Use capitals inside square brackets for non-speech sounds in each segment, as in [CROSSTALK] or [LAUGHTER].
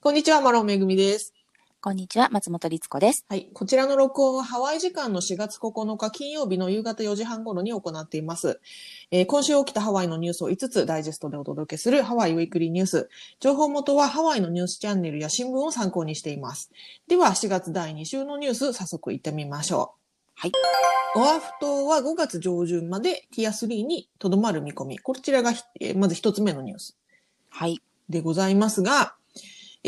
こんにちは、マロンめぐみです。こんにちは、松本律子です。はい。こちらの録音はハワイ時間の4月9日金曜日の夕方4時半頃に行っています。えー今週起きたハワイのニュースを5つダイジェストでお届けするハワイウィークリーニュース。情報元はハワイのニュースチャンネルや新聞を参考にしています。では、4月第2週のニュース、早速行ってみましょう。はい。オアフ島は5月上旬までティア3にとどまる見込み。こちらがひ、えーまず一つ目のニュース。はい。でございますが、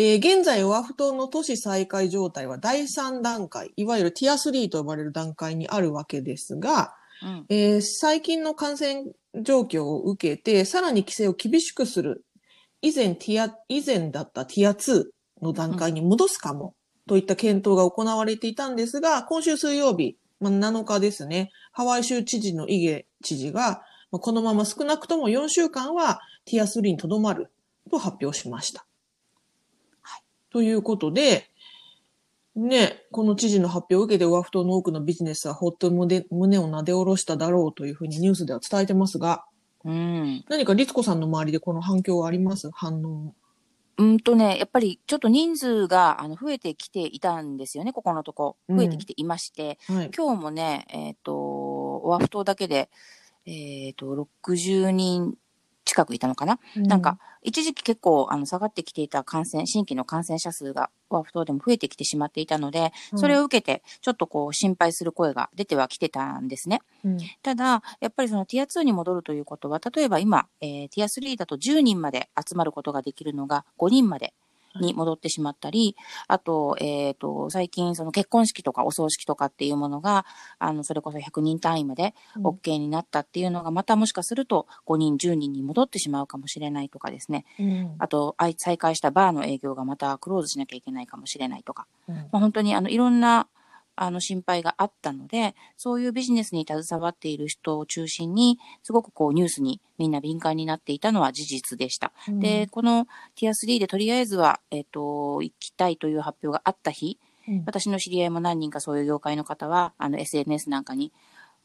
えー現在、オアフ島の都市再開状態は第3段階、いわゆるティア3と呼ばれる段階にあるわけですが、うん。えー最近の感染状況を受けて、さらに規制を厳しくする、以前ティア、以前だったティア2の段階に戻すかも、といった検討が行われていたんですが、今週水曜日、まあ、7日ですね、ハワイ州知事のイゲ知事が、まあこのまま少なくとも4週間はティア3にとどまると発表しました。はいということで、ね、この知事の発表を受けて、オアフ島の多くのビジネスはほっと胸胸をなで下ろしただろうというふうにニュースでは伝えてますが、うん。何か律子さんの周りでこの反響はあります？反応。うんとね、やっぱりちょっと人数があの増えてきていたんですよね、ここのとこ。増えてきていまして、はい。今日もね、えっ、と、オアフ島だけで、えっ、と、60人近くいたのかな、なんか、一時期結構あの下がってきていた感染、新規の感染者数がオアフ島でも増えてきてしまっていたので、うん、それを受けて、ちょっとこう心配する声が出てはきてたんですね。うん、ただ、やっぱりそのティア2に戻るということは、例えば今、えーティア3だと10人まで集まることができるのが5人までに戻ってしまったり、あと、えっ、と、最近その結婚式とかお葬式とかっていうものが、あの、それこそ100人単位までうん OK になったっていうのが、またもしかすると5人、10人に戻ってしまうかもしれないとかですね。うんあと、再開したバーの営業がまたクローズしなきゃいけないかもしれないとか。うんまあ、本当にあのいろんなあの心配があったので、そういうビジネスに携わっている人を中心に、すごくこうニュースにみんな敏感になっていたのは事実でした。で、、このティア3でとりあえずは、えっ、と、行きたいという発表があった日、うん私の知り合いも何人かそういう業界の方は、あの SNS なんかに、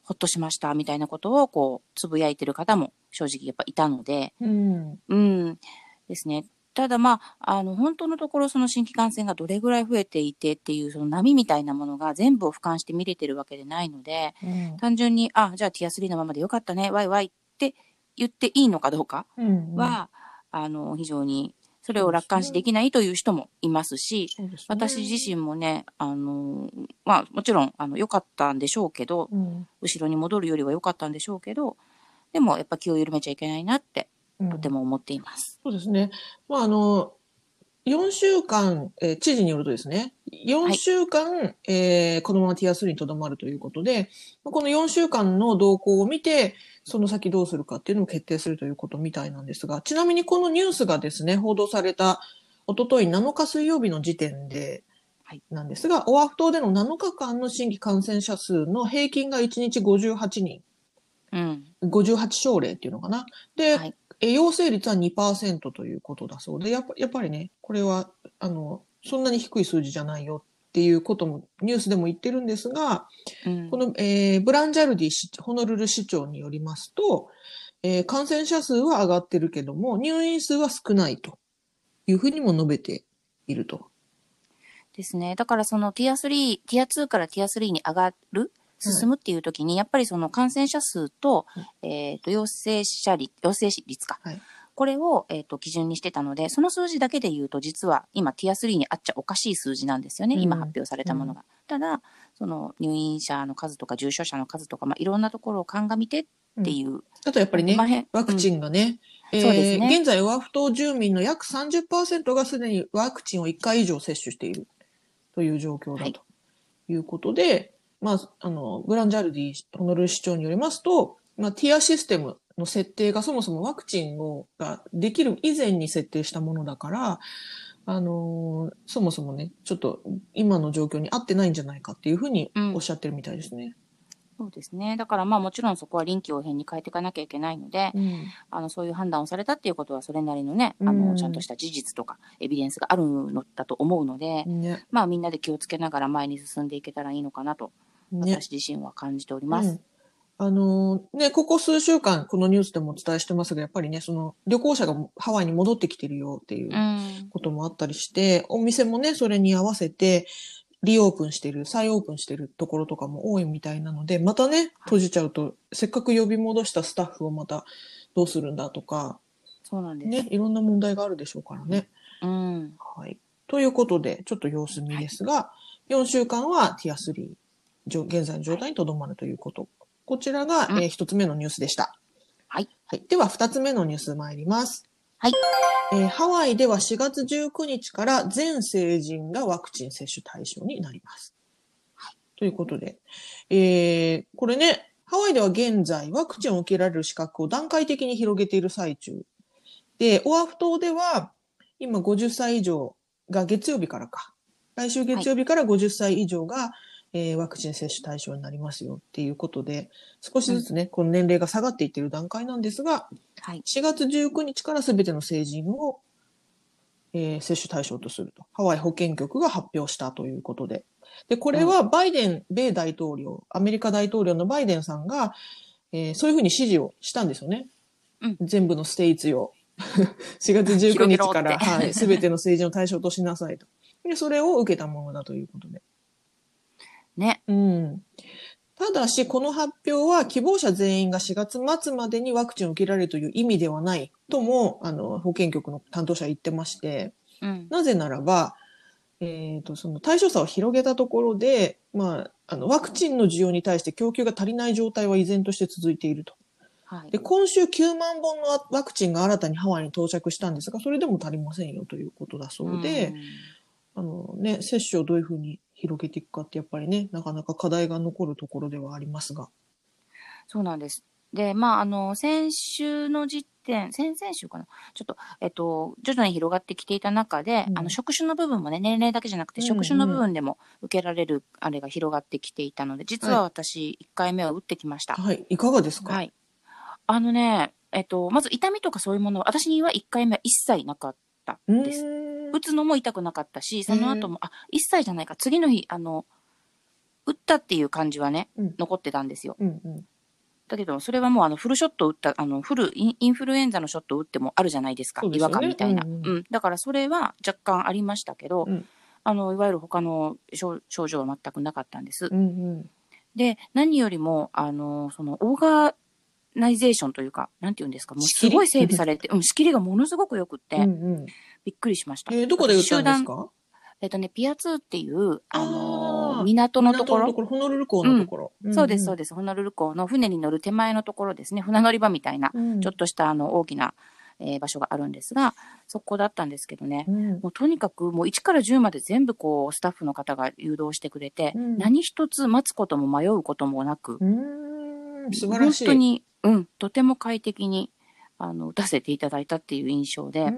ほっとしましたみたいなことをこう、つぶやいてる方も正直やっぱいたので、うん。うん、ですね。ただまあ、あの、本当のところその新規感染がどれぐらい増えていてっていうその波みたいなものが全部を俯瞰して見れてるわけでないので、うん。単純に、あ、じゃあティア3のままでよかったね、ワイワイって言っていいのかどうかうん、は、あの、非常に、それを楽観視できないという人もいますし、すね。私自身もね、あの、まあ、もちろん、あの、良かったんでしょうけど、うん。後ろに戻るよりは良かったんでしょうけど、でもやっぱ気を緩めちゃいけないなって、うんとても思っています。そうですね。まあ、あの、4週間、えー知事によるとですね、4週間、えーこのままティア3にとどまるということで、まあこの4週間の動向を見て、その先どうするかっていうのを決定するということみたいなんですが、ちなみにこのニュースがですね、報道されたおととい7日水曜日の時点ではいなんですが、オアフ島での7日間の新規感染者数の平均が1日58人、うん。58症例っていうのかな。で、はいえ陽性率は2%ということだそうで、やっぱやっぱりね、これは、あの、そんなに低い数字じゃないよっていうこともニュースでも言ってるんですが、うんこの、えーブランジャルディ市ホノルル市長によりますと、えー感染者数は上がってるけども、入院数は少ないというふうにも述べていると。ですね。だからそのティア3、ティア2からティア3に上がる、進むっていう時に、やっぱりその感染者数と、えっ、と、陽性者率、陽性率か。はい。これを、えっ、と、基準にしてたので、その数字だけで言うと、実は今、ティア3にあっちゃおかしい数字なんですよね。うん。今発表されたものが。ただ、その入院者の数とか重症者の数とか、まあ、いろんなところを鑑みてっていう。あとやっぱりねワクチンがね、えーそうですね。現在、オアフ島住民の約30%がすでにワクチンを1回以上接種しているという状況だはい。ということで、まあ、あの、ブランジャルディ、ホノルル市長によりますと、まあ、ティアシステムの設定がそもそもワクチンをができる以前に設定したものだから、あのーそもそもね、ちょっと今の状況に合ってないんじゃないかっていうふうにおっしゃってるみたいですね。そうですね。だからまあもちろんそこは臨機応変に変えていかなきゃいけないので、うんあの、そういう判断をされたっていうことはそれなりのね、あうんの、ちゃんとした事実とかエビデンスがあるのだと思うので、ね。まあみんなで気をつけながら前に進んでいけたらいいのかなと、ね。私自身は感じております。うんあのね、ここ数週間、このニュースでもお伝えしてますが、やっぱりね、その旅行者がハワイに戻ってきてるよっていううん。こともあったりして、お店もね、それに合わせて、リオープンしてる、再オープンしてるところとかも多いみたいなので、またね、閉じちゃうと、せっかく呼び戻したスタッフをまたどうするんだとか、そうなんです。ね、いろんな問題があるでしょうからね。うん。はい。ということで、ちょっと様子見ですが、4週間はティア3、じょ現在の状態にとどまるということ。こちらが、うんえー一つ目のニュースでした。はい。はい。では、二つ目のニュース参ります。はい。えーハワイでは4月19日から全成人がワクチン接種対象になります。はい。ということで、えーこれね、ハワイでは現在ワクチンを受けられる資格を段階的に広げている最中。で、オアフ島では今50歳以上が月曜日からか。来週月曜日から50歳以上が、えーワクチン接種対象になりますよっていうことで、少しずつね、この年齢が下がっていっている段階なんですが、はい。4月19日から全ての成人を、えー接種対象とすると。ハワイ保健局が発表したということで。で、これはバイデン、米大統領、アメリカ大統領のバイデンさんが、えーそういうふうに指示をしたんですよね。うん全部のステイツを。[LAUGHS] 4月19広げろって日から、はい、全ての成人を対象としなさいと。で、それを受けたものだということで。ね。うん。ただし、この発表は希望者全員が4月末までにワクチンを受けられるという意味ではないとも、あの、保健局の担当者は言ってまして、うん。なぜならば、えっ、と、その対象者を広げたところで、まあ、あの、ワクチンの需要に対して供給が足りない状態は依然として続いていると。はいで、。今週9万本のワワクチンが新たにハワイに到着したんですが、それでも足りませんよということだそうで、んあのね、接種をどういうふうに広げていくかってやっぱりね、なかなか課題が残るところではありますが。そうなんです。で、まあ、あの、先週の時点、先々週かな。ちょっと、えっと、徐々に広がってきていた中で、うんあの、職種の部分もね、年齢だけじゃなくて、うん職種の部分でも受けられる、あれが広がってきていたので、実は私、1回目は打ってきました。はい。いかがですか？はい。あのね、えっと、まず痛みとかそういうものは、私には1回目は一切なかったうーです。ん打つのも痛くなかったし、その後も、あ、一切じゃないか、次の日、あの、打ったっていう感じはね、うん残ってたんですよ。うんうん。だけど、それはもうあのフルショット打った、あのフルイン、インフルエンザのショットを打ってもあるじゃないですか。違そうですよね和感みたいな、ううんんだからそれは若干ありましたけど、うんあの、いわゆる他の症症状は全くなかったんです。うんうん。で、何よりも、あの、その、オーガナイゼーションというか、なんて言うんですか、もう仕切りすごい整備されて、うん、仕切りがものすごく良くって、うんうん。びっくりしました。えーどこで打ったんですか？えっとね、ピア2っていう、あのあー港のところ、港のところ、ホノルル港のところ。そうです、そうでです。ホノルル港の船に乗る手前のところですね。船乗り場みたいな、す。うんちょっとしたあの大きな、えー場所があるんですが、そこだったんですけどね。うんもうとにかくもう1から10まで全部こうスタッフの方が誘導してくれて、うん何一つ待つことも迷うこともなく、うーん、素晴らしい。本当に、うん、とても快適にあの打たせていただいたっていう印象で、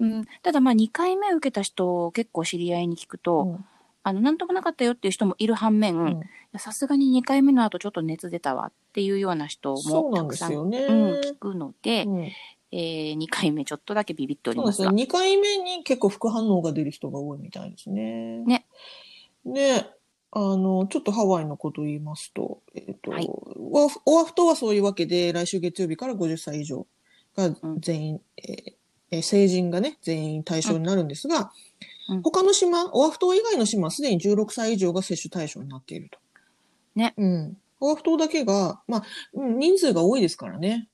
うんうん、ただまあ2回目受けた人結構知り合いに聞くと、うんあの、なんともなかったよっていう人もいる反面、さすがに2回目の後ちょっと熱出たわっていうような人もたくさん。うん、聞くので、うんえー、2回目ちょっとだけビビっておりそうでね。ますすが。2回目に結構副反応が出る人が多いみたいですね。ね。で、あの、ちょっとハワイのことを言いますと、えっ、と、はいオアフ島はそういうわけで、来週月曜日から50歳以上が全員、えーえー成人がね、全員対象になるんですが、うん他の島、オアフ島以外の島はすでに16歳以上が接種対象になっていると。ね。うん。オアフ島だけが、まあ、うん人数が多いですからね。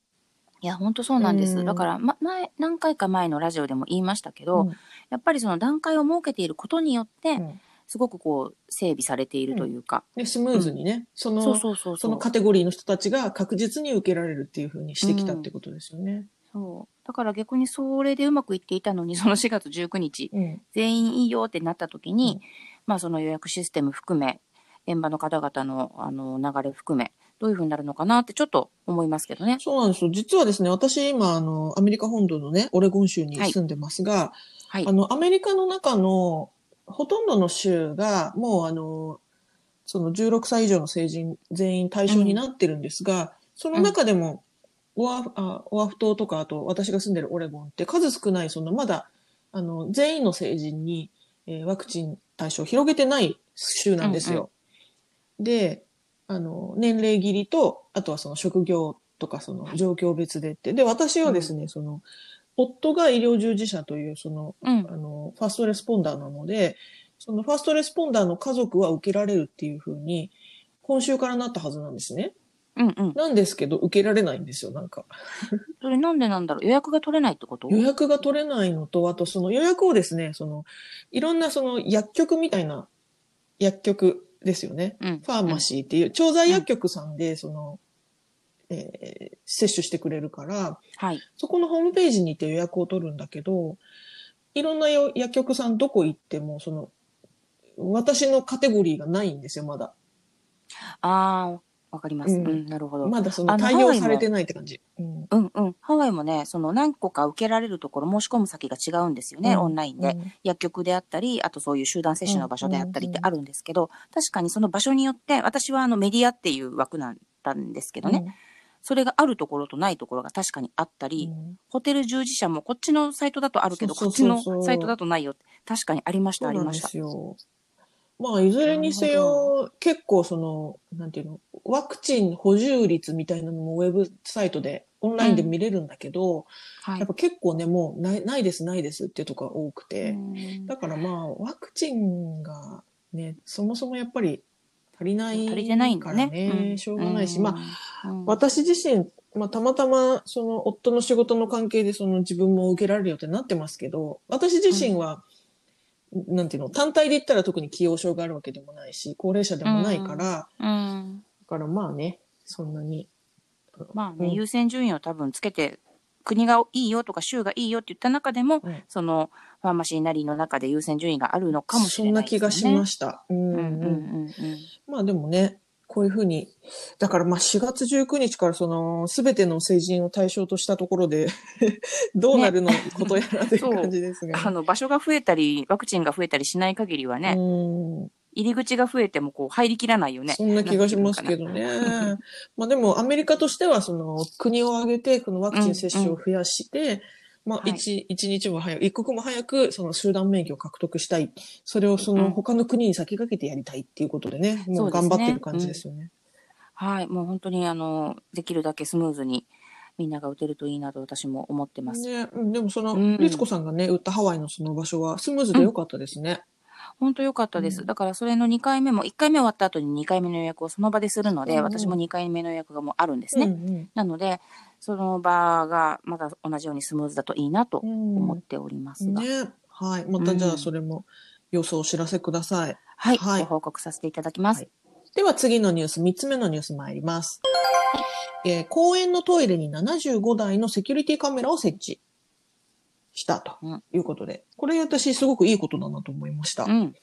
いや、本当そうなんです。うんだから、ま、前、何回か前のラジオでも言いましたけど、うんやっぱりその段階を設けていることによって、うんすごくこう、整備されているというか、で、スムーズにね、その、そのカテゴリーの人たちが確実に受けられるっていうふうにしてきたってことですよね。そう。だから逆にそれでうまくいっていたのに、[LAUGHS] その4月19日、うん。全員いいよってなった時に、うんまあその予約システム含め、現場の方々のあの流れ含め、どういうふうになるのかなってちょっと思いますけどね。そうなんですよ。実はですね、私今、あの、アメリカ本土のね、オレゴン州に住んでますが、はいあ。の、アメリカの中のほとんどの州が、もうあの、その16歳以上の成人全員対象になってるんですが、その中でも、オアフ、あオアフ島とか、あと私が住んでるオレゴンって数少ない、そのまだ、あの、全員の成人に、えーワクチン対象を広げてない州なんですよ。で、あの、年齢切りと、あとはその職業とかその状況別でって。で、私はですね、その、夫が医療従事者という、その、うんあ。の、ファーストレスポンダーなので、そのファーストレスポンダーの家族は受けられるっていうふうに、今週からなったはずなんですね。うんうん。なんですけど、受けられないんですよ、なんか。[LAUGHS] それなんでなんだろう？予約が取れないってこと？予約が取れないのと、あとその予約をですね、その、いろんなその薬局みたいな薬局ですよね。うん。ファーマシーっていう、調剤薬局さんで、その、えー接種してくれるから、はい。そこのホームページに行って予約を取るんだけど、いろんなよ薬局さんどこ行っても、その、私のカテゴリーがないんですよ、まだ。ああ、わかります。ううんん、なるほど。まだその対応されてないって感じ。うん。うんうん。ハワイもね、その何個か受けられるところ、申し込む先が違うんですよね、うんオンラインで。薬局であったり、あとそういう集団接種の場所であったりってあるんですけど、確かにその場所によって、私はあのメディアっていう枠なんだんですけどね、それがあるところとないところが確かにあったうん。り、うんホテル従事者もこっちのサイトだとあるけど、こっちのサイトだとないよって、確かにありました、ありました。まあ、いずれにせよ、結構その、なんていうの、ワクチン補充率みたいなのもウェブサイトで、オンラインで見れるんだけど、はい。やっぱ結構ね、もうない、ないです、ないですっていうとこが多くて、うん。だからまあ、ワクチンがね、そもそもやっぱり足りない足りてないんからだね。ね、うんしょうがないし、まあ、あ、うん。私自身、まあ、たまたま、その、夫の仕事の関係で、その、自分も受けられるよってなってますけど、私自身は、なんていうの、単体で言ったら特に起用症があるわけでもないし、高齢者でもないから、うん。だからまあね、そんなに。まあね、うん優先順位を多分つけて、国がいいよとか州がいいよって言った中でも、うんそのファーマシーなりの中で優先順位があるのかもしれないそんな気がしました。うんうんうんうんうんまあでもね、こういうふうに、だからまあ4月19日からその、すべての成人を対象としたところで、[LAUGHS] どうなるのことやらという感じですが。あの場所が増えたり、ワクチンが増えたりしない限りはね、うん入り口が増えてもこう入りきらないよね。そんな気がしますけどね。まあでもアメリカとしてはその国を挙げてこのワクチン接種を増やして、まあはい一、一日も早く、一刻も早くその集団免疫を獲得したい。それをそうんの他の国に先駆けてやりたいっていうことでね、もう頑張ってる感じですよね。はい、もう本当にあの、できるだけスムーズにみんなが打てるといいなと私も思ってます。ね、うんでもその、うんリツコさんがね、打ったハワイのその場所はスムーズでよかったですね。本当良かったです。うんだからそれの2回目も、1回目終わった後に2回目の予約をその場でするので、うんうん私も2回目の予約がもうあるんですね。うんなので、その場がまた同じようにスムーズだといいなとうん。思っておりますが、ね。はい。またじゃあそれも予想お知らせください。はい、はいご報告させていただきます。はいでは次のニュース、3つ目のニュース参ります。えー公園のトイレに75台のセキュリティカメラを設置したとうんいうことで、これ私すごくいいことだなと思いました。うん。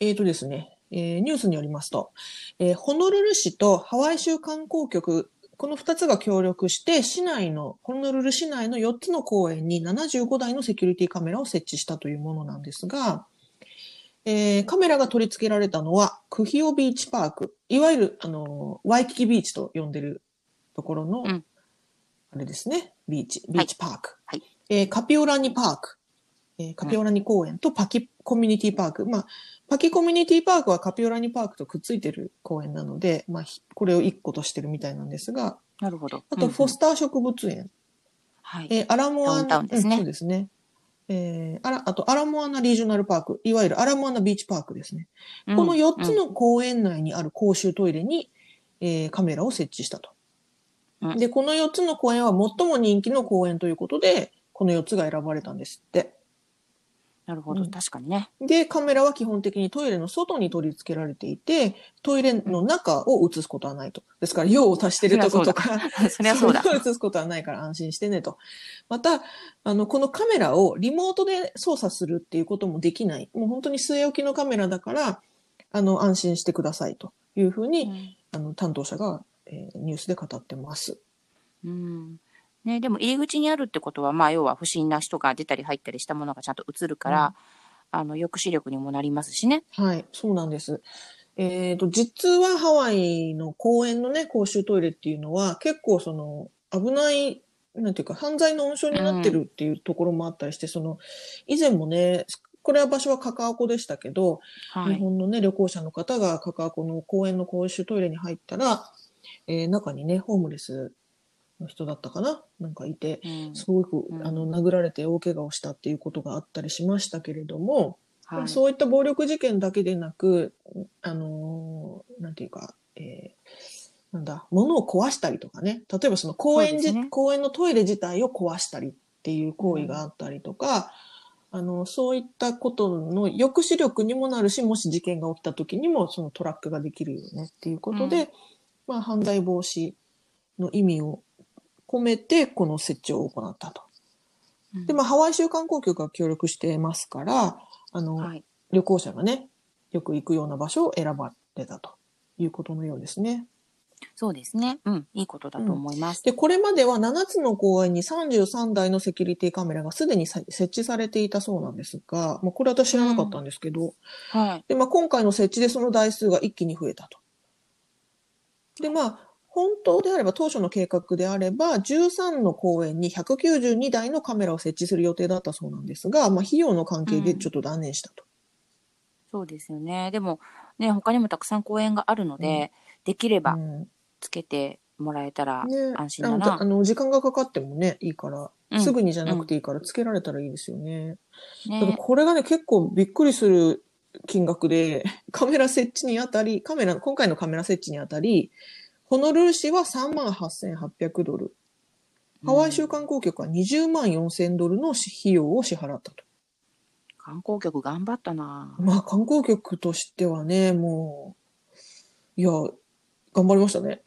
えーとですね、えーニュースによりますと、えーホノルル市とハワイ州観光局、この2つが協力して、市内の、ホノルル市内の4つの公園に75台のセキュリティカメラを設置したというものなんですが、えーカメラが取り付けられたのは、クヒオビーチパーク、いわゆる、あの、ワイキキビーチと呼んでるところの、うんあれですね、ビーチ、ビーチパーク。はいえーカピオラニパーク、えーカピオラニ公園とパキコミュニティパーク。まあ、パキコミュニティパークはカピオラニパークとくっついてる公園なので、まあ、ひこれを一個としてるみたいなんですが、なるほど。あと、フォうんうんスター植物園、はい。えーアラモアナ、ねうんそうですね。えーあら、あと、アラモアナリージョナルパーク、いわゆるアラモアナビーチパークですね。うんこの4つの公園内にある公衆トイレに、えーカメラを設置したと。うんで、この4つの公園は最も人気の公園ということで、この4つが選ばれたんですって。なるほど、うん確かにね。で、カメラは基本的にトイレの外に取り付けられていて、トイレの中を映すことはないと。ですから、用を足してるとことか、そりゃそうだ。[LAUGHS] 映すことはないから安心してねと。また、あの、このカメラをリモートで操作するっていうこともできない。もう本当に据え置きのカメラだから、あの、安心してくださいというふうに、うんあの、担当者が、えーニュースで語ってます。うん。ね、でも入り口にあるってことは、まあ、要は不審な人が出たり入ったりしたものがちゃんと映るから、あの、抑止力にもなりますしね。はい、そうなんです。えっ、と、実はハワイの公園のね、公衆トイレっていうのは、結構その、危ない、なんていうか、犯罪の温床になってるっていうところもあったりして、その、以前もね、これは場所はカカアコでしたけど、はい。日本のね、旅行者の方がカカアコの公園の公衆トイレに入ったら、えー中にね、ホームレスの人だったかな？なんかいて、うん。すごく、うん。あの、殴られて大怪我をしたっていうことがあったりしましたけれども、はい。そういった暴力事件だけでなく、あのーなんていうか、えーなんだ、物を壊したりとかね、例えばその公園じ、ね。公園のトイレ自体を壊したりっていう行為があったりとか、あの、そういったことの抑止力にもなるし、もし事件が起きた時にもそのトラックができるよねっていうことで、うん。まあ犯罪防止の意味を込めてこの設置を行ったと。うんで、まあハワイ州観光局が協力してますから、あの、はい。旅行者がね、よく行くような場所を選ばれたということのようですね。そうですね。うん。いいことだと思います。で、これまでは7つの公園に33台のセキュリティカメラがすでにさ設置されていたそうなんですが、まあ、これ私知らなかったんですけど、はい。で、まあ、今回の設置でその台数が一気に増えたと。で、まあ、本当であれば、当初の計画であれば、13の公園に192台のカメラを設置する予定だったそうなんですが、まあ、費用の関係でちょっと断念したと。そうですよね。でも、ね、他にもたくさん公園があるので、できればうんつけてもらえたらね、安心だな。あの時間がかかってもね、いいから、うんすぐにじゃなくていいから、つけられたらいいですよね。ただね。これがね、結構びっくりする金額で、カメラ設置にあたり、カメラ、今回のカメラ設置にあたり、ホノルル市は38,800ドル。ハワイ州観光局は20万4000ドルの費用を支払ったと。観光局頑張ったな。まあ観光局としてはね、もう、いや、頑張りましたね。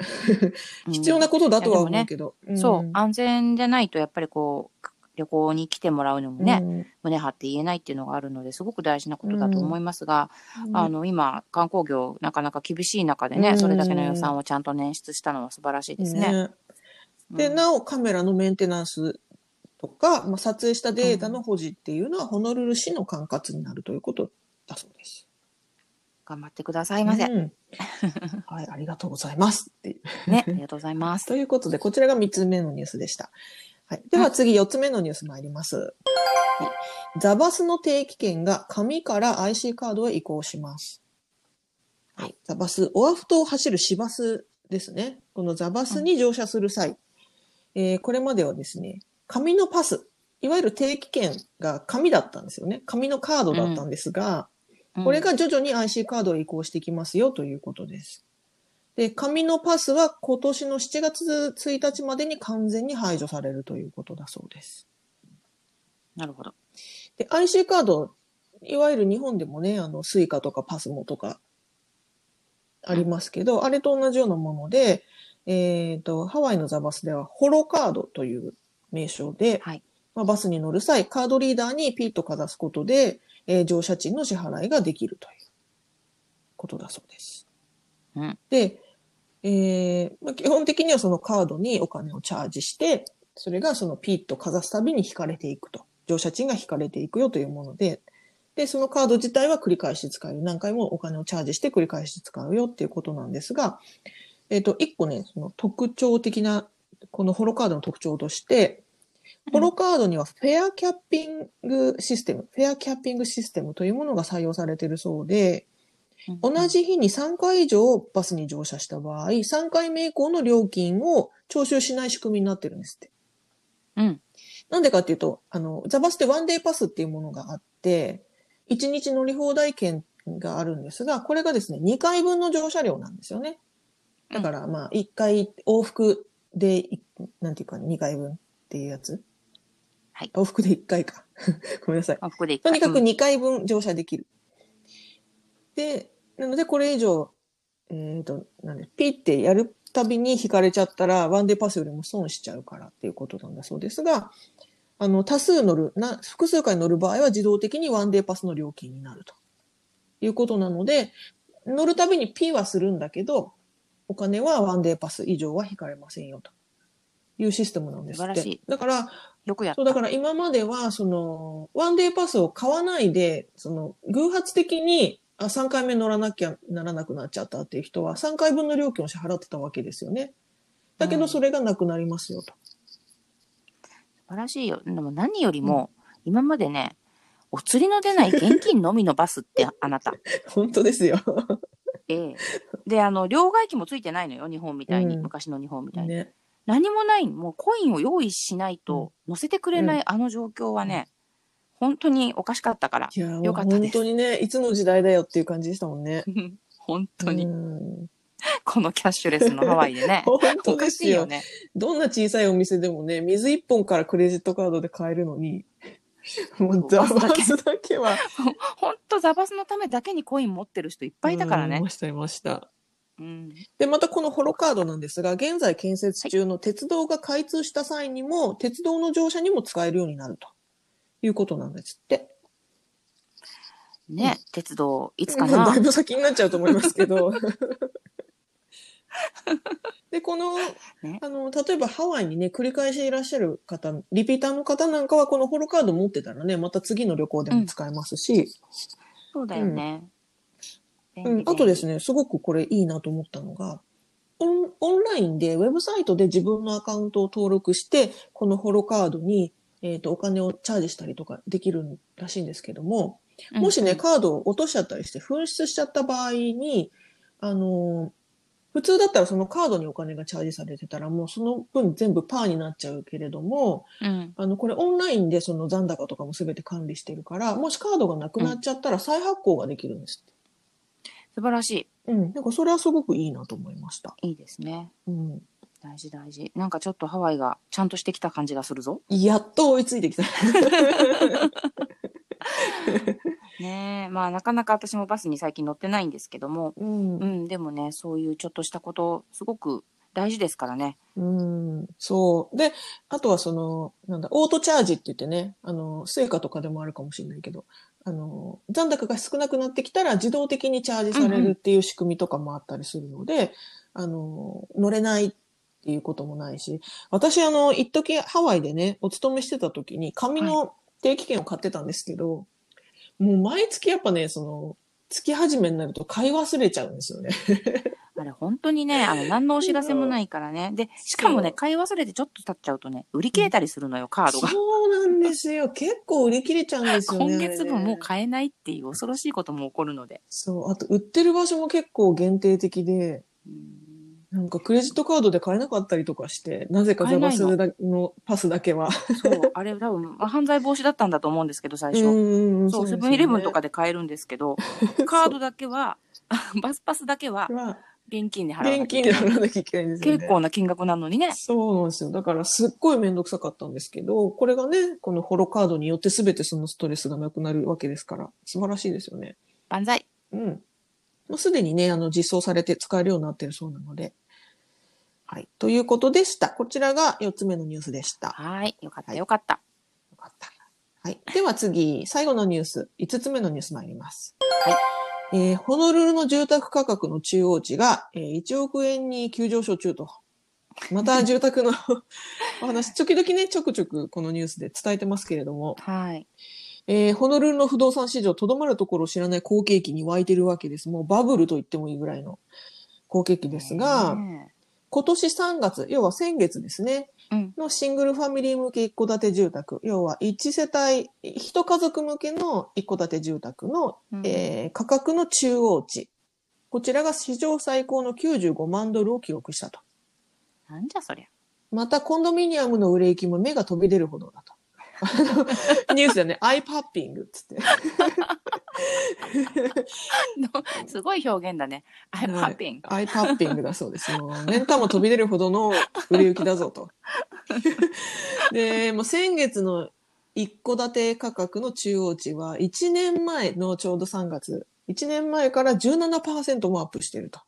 うん [LAUGHS] 必要なことだとは思うけど。んそう、安全じゃないとやっぱりこう、旅行に来てもらうのもね、うん胸張って言えないっていうのがあるので、すごく大事なことだと思いますが、あの、今、観光業なかなか厳しい中でね、うんそれだけの予算をちゃんと捻出したのは素晴らしいですね。ねで、うんなおカメラのメンテナンスとか、まあ、撮影したデータの保持っていうのは、ホノルル市の管轄になるということだそうです。頑張ってくださいませ。うん [LAUGHS] はい、ありがとうございます。ね、ありがとうございます。[LAUGHS] ということで、こちらが3つ目のニュースでした。はい、では次、4つ目のニュース参ります。はい、ザバスの定期券が紙から IC カードへ移行します。はい、ザバス、オアフ島を走る市バスですね。このザバスに乗車する際、えーこれまではですね、紙のパス、いわゆる定期券が紙だったんですよね。紙のカードだったんですが、うんこれが徐々に IC カードへ移行してきますよということです。で、紙のパスは今年の7月1日までに完全に排除されるということだそうです。なるほど。で、IC カード、いわゆる日本でもね、あの、スイカとかパスモとかありますけど、あれと同じようなもので、えっ、と、ハワイのザバスではホロカードという名称で、はい。まあ、バスに乗る際、カードリーダーにピッとかざすことで、えー乗車賃の支払いができるということだそうです。うん。で、えーまあ、基本的にはそのカードにお金をチャージして、それがそのピッとかざすたびに引かれていくと。乗車賃が引かれていくよというもので、で、そのカード自体は繰り返し使える。何回もお金をチャージして繰り返し使うよっていうことなんですが、えっ、と、一個ね、その特徴的な、このホロカードの特徴として、ホロカードにはフェアキャッピングシステム、フェアキャッピングシステムというものが採用されているそうで、同じ日に3回以上バスに乗車した場合、3回目以降の料金を徴収しない仕組みになってるんですって。うん。なんでかっていうと、あの、ザバスってワンデーパスっていうものがあって、1日乗り放題券があるんですが、これがですね、2回分の乗車料なんですよね。だから、まあ、1回往復でい、なんていうか、2回分っていうやつ。はい往復で1回か。[LAUGHS] ごめんなさい。あ、ここでとにかくうん2回分乗車できる。で、なのでこれ以上、えっ、と、なんで、ピッてやるたびに引かれちゃったら、ワンデーパスよりも損しちゃうからっていうことなんだそうですが、あの、多数乗る、な、複数回乗る場合は自動的にワンデーパスの料金になるということなので、乗るたびに P はするんだけど、お金はワンデーパス以上は引かれませんよというシステムなんですって。だから、よくや。そう、だから今までは、その、ワンデーパスを買わないで、その、偶発的に、あ、3回目乗らなきゃならなくなっちゃったっていう人は、3回分の料金を支払ってたわけですよね。だけうんど、それがなくなりますよと。素晴らしいよ。でも何よりも、今までね、お釣りの出ない現金のみのバスって [LAUGHS] あなた。本当ですよ。ええ。で、あの、両替機もついてないのよ、日本みたいに。うん昔の日本みたいに。ね。何もない、もうコインを用意しないと乗せてくれなういあの状況はね、本当におかしかったから。よかったです本当にね、いつの時代だよっていう感じでしたもんね。[LAUGHS] 本当に、うんこのキャッシュレスのハワイでね。[LAUGHS] 本当おかですよ。しいよね。どんな小さいお店でもね、水一本からクレジットカードで買えるのに、[LAUGHS] もそううザババスだけは。本当ザバスのためだけにコイン持ってる人いっぱいいたからねうんいま。した、いました。うん。で、またこのホロカードなんですが、現在建設中の鉄道が開通した際にも、鉄道の乗車にも使えるようになるということなんですって。ね、鉄道、いつかまあだ。ないぶ先になっちゃうと思いますけど。[LAUGHS] で、この、ねあの、例えばハワイにね、繰り返しいらっしゃる方、リピーターの方なんかはこのホロカード持ってたらね、また次の旅行でも使えますし、そうだよね。うん、あとですね。ね、すごくこれいいなと思ったのが、オンオンラインで、ウェブサイトで自分のアカウントを登録して、このホロカードに、えっ、と、お金をチャージしたりとかできるらしいんですけども、もしね、うんカードを落としちゃったりして紛失しちゃった場合に、あのー普通だったらそのカードにお金がチャージされてたら、もうその分全部パーになっちゃうけれども、うん。あの、これオンラインでその残高とかも全て管理してるから、もしカードがなくなっちゃったら再発行ができるんですって。素晴らしうん。なんかそれはすごくいいなと思いました。い。いいですね。うん。大事大事。なんかちょっとハワイがちゃんとしてきた感じがするぞ。やっと追いついてきた。[LAUGHS] ねえ。まあなかなか私もバスに最近乗ってないんですけども、うんう。ん、でもね、そういうちょっとしたこと、すごく大事ですからね。うん。そう。で、あとはその、なんだ、オートチャージって言ってね、あの、スイカとかでもあるかもしれないけど、あの、残高が少なくなってきたら自動的にチャージされるっていう仕組みとかもあったりするので、あの、乗れないっていうこともないし、私あの、一時ハワイでね、お勤めしてた時に紙の定期券を買ってたんですけど、もう毎月やっぱね、その、月始めになると買い忘れちゃうんですよね。[LAUGHS] あれ本当にね、[LAUGHS] あの、何のお知らせもないからね。で、しかもね、買い忘れてちょっと経っちゃうとね、売り切れたりするのよ、カードが。そうなんですよ。[LAUGHS] 結構売り切れちゃうんですよね。今月分もう買えないっていう恐ろしいことも起こるので。そう。あと、売ってる場所も結構限定的で、うんなんかクレジットカードで買えなかったりとかして、なぜかザバスだのパスだけは。そう、あれ多分、まあ犯罪防止だったんだと思うんですけど、最初。んそう、セブンイレブンとかで買えるんですけど、[LAUGHS] カードだけは、[LAUGHS] バスパスだけはは、現金で払わな現金できゃいけない。払わなきゃいけないんですよね。結構な金額なのにね。そうなんですよ。だからすっごいめんどくさかったんですけど、これがね、このホロカードによって全てそのストレスがなくなるわけですから、素晴らしいですよね。万歳。うん。もうすでにね、あの、実装されて使えるようになってるそうなので。はい。ということでした。こちらが4つ目のニュースでした。はい。よかった、はいよかった。よかった。はい。では次、最後のニュース、5つ目のニュース参ります。はい。えーホノルルの住宅価格の中央値が、えー1億円に急上昇中と。また住宅の [LAUGHS] お話、時々ね、ちょくちょくこのニュースで伝えてますけれども、はい。えーホノルルの不動産市場、とどまるところを知らない好景気に湧いてるわけです。もうバブルと言ってもいいぐらいの好景気ですが、ね今年3月、要は先月ですね、えうん。のシングルファミリー向け一戸建て住宅、要は一世帯、一家族向けの一戸建て住宅の、うんえー価格の中央値。こちらが史上最高の95万ドルを記録したと。なんじゃそりゃ。また、コンドミニアムの売れ行きも目が飛び出るほどだと。ニュースでね、[LAUGHS] アイパッピングっつって。すごい表現だね。I'm はい popping. アイパッピングだそうです。もう、年間も飛び出るほどの売れ行きだぞと。[LAUGHS] で、もう先月の一戸建て価格の中央値は、1年前のちょうど3月、1年前から17%もアップしていると。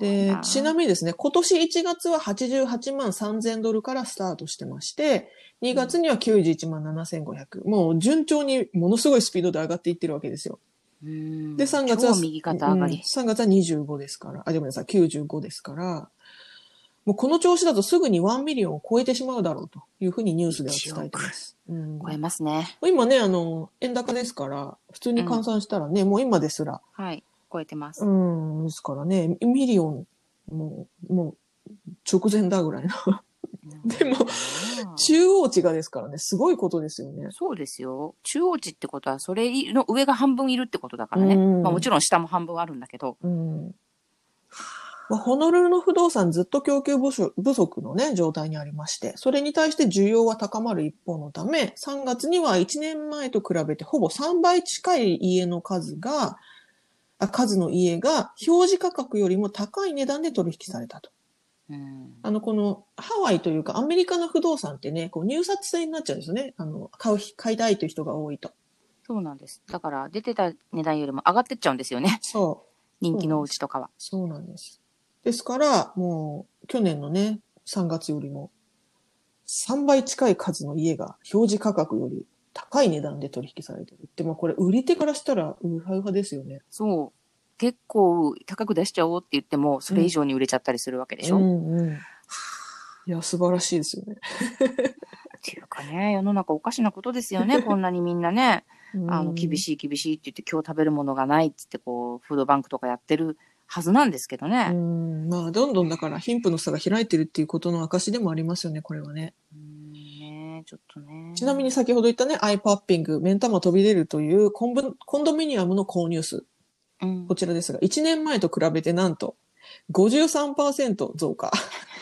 でな、ちなみにですね、今年1月は88万3000ドルからスタートしてまして、2月には91万7500。もう順調にものすごいスピードで上がっていってるわけですよ。うんで、3月は。うん3月は25ですから、あ、でもさ、95ですから、もうこの調子だとすぐに1ミリオンを超えてしまうだろうというふうにニュースでは伝えてます。うん超えますね。今ね、あの、円高ですから、普通に換算したらね、もう今ですら、はい。超えてます。うん、ですからね、ミリオン、もう、もう、直前だぐらいのでも中央値がですからね、すごいことですよね。そうですよ。中央値ってことは、それの上が半分いるってことだからね。うんまあもちろん下も半分あるんだけど。うん。まあ、ホノルルの不動産ずっと供給不足のね、状態にありまして、それに対して需要は高まる一方のため、3月には1年前と比べてほぼ3倍近い家の数が、あ数の家が表示価格よりも高い値段で取引されたと。うん。あの、このハワイというかアメリカの不動産ってね、こう入札制になっちゃうんですよね。あの、買う、買いたいという人が多いと。そうなんです。だから、出てた値段よりも上がってっちゃうんですよね。そう。人気のお家とかは。そうなんです。ですから、もう、去年のね、3月よりも、3倍近い数の家が表示価格より高い値段で取引されてるって、まあこれ売り手からしたらウハウハですよね。そう。結構高く出しちゃおうって言っても、それ以上に売れちゃったりするわけでしょ。うっんうん。いや、素晴らしいですよね。[LAUGHS] ていうかね、世の中おかしなことですよね。[LAUGHS] こんなにみんなね、あの、厳い。しい厳しいって言って今日食べるものがないって言ってこう、フードバンクとかやってるはずなんですけどうね。ん。まあ、どんどんだから貧富の差が開いてるっていうことの証でもありますよね、これはね。うんねちょっとね。ちなみに先ほど言ったね、アイパッピング、目ん玉飛び出るというコンブコンドミニアムの購入数。うんこちらですが、1年前と比べてなんと53%増加。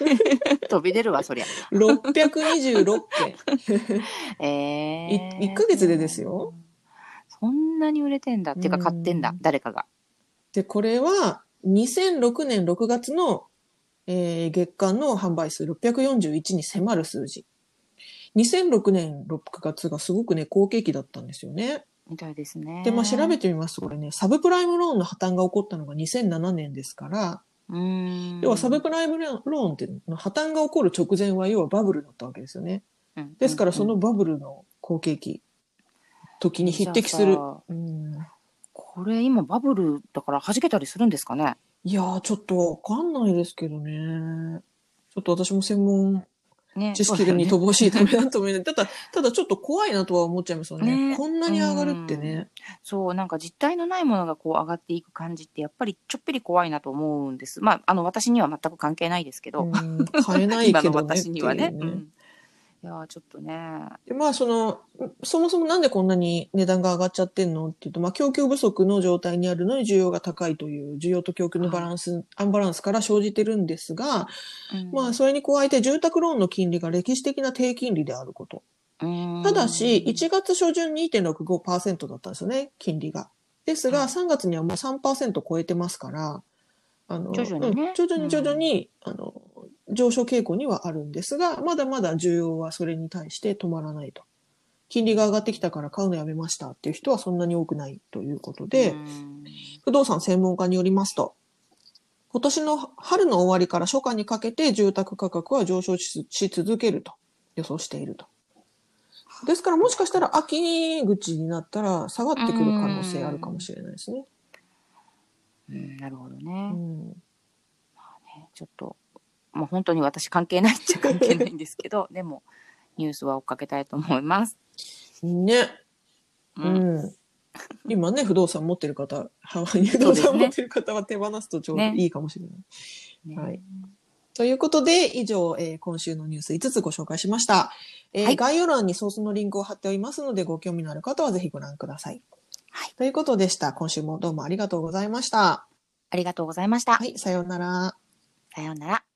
[LAUGHS] 飛び出るわ、そりゃ。[LAUGHS] 626件。[LAUGHS] ええい一ヶ月でですよ。そんなに売れてんだっていうか買ってんだうん、誰かが。で、これは2006年6月の、えー月間の販売数641に迫る数字。2006年6月がすごくね、好景気だったんですよね。みたいですね。で、まあ調べてみますと、これね、サブプライムローンの破綻が起こったのが2007年ですから、うーん。要はサブプライムローンって破綻が起こる直前は要はバブルだったわけですよね。うんですからそのうんバブルの好景気、時に匹敵するこれ今バブルだから弾けたりするんですかね？いやー、ちょっとわかんないですけどね。ちょっと私も専門ね。知識に乏しいためだと思うね。ただ、ただちょっと怖いなとは思っちゃいますよね。ねこんなに上がるってね。そう、なんか実体のないものがこう上がっていく感じってやっぱりちょっぴり怖いなと思うんです。まあ、あの私には全く関係ないですけど、うん、買えないけ今のどねっていう [LAUGHS] 私にはね。うんいやーちょっとね。でまあ、その、そもそもなんでこんなに値段が上がっちゃってんのっていうと、まあ、供給不足の状態にあるのに需要が高いという、需要と供給のバランス、アンバランスから生じてるんですが、うんまあ、それに加えて住宅ローンの金利が歴史的な低金利であること。うんただし、1月初旬2.65%だったんですよね、金利が。ですが、はい3月にはもう3%超えてますから、あの、徐々にねうん徐々に徐々に、あの、上昇傾向にはあるんですが、まだまだ需要はそれに対して止まらないと。金利が上がってきたから買うのやめましたっていう人はそんなに多くないということで、うん不動産専門家によりますと、今年の春の終わりから初夏にかけて住宅価格は上昇しし続けると予想していると。ですからもしかしたら秋口になったら下がってくる可能性あるかもしれないですね。うんなるほどうね。ん、ねちょっと、もう本当に私関係ないっちゃ関係ないんですけど、[LAUGHS] でも、ニュースは追っかけたいと思います。ね。ううんん。今ね、不動産持ってる方、[LAUGHS] ハワイに不動産持ってる方は手放すとちょうどねいいかもしれない。ねはいということで、以上、えー今週のニュース5つご紹介しました。えーはい概要欄にソースのリンクを貼っておりますので、ご興味のある方はぜひご覧ください。はいということでした。今週もどうもありがとうございました。ありがとうございました。はい、さようなら。さようなら。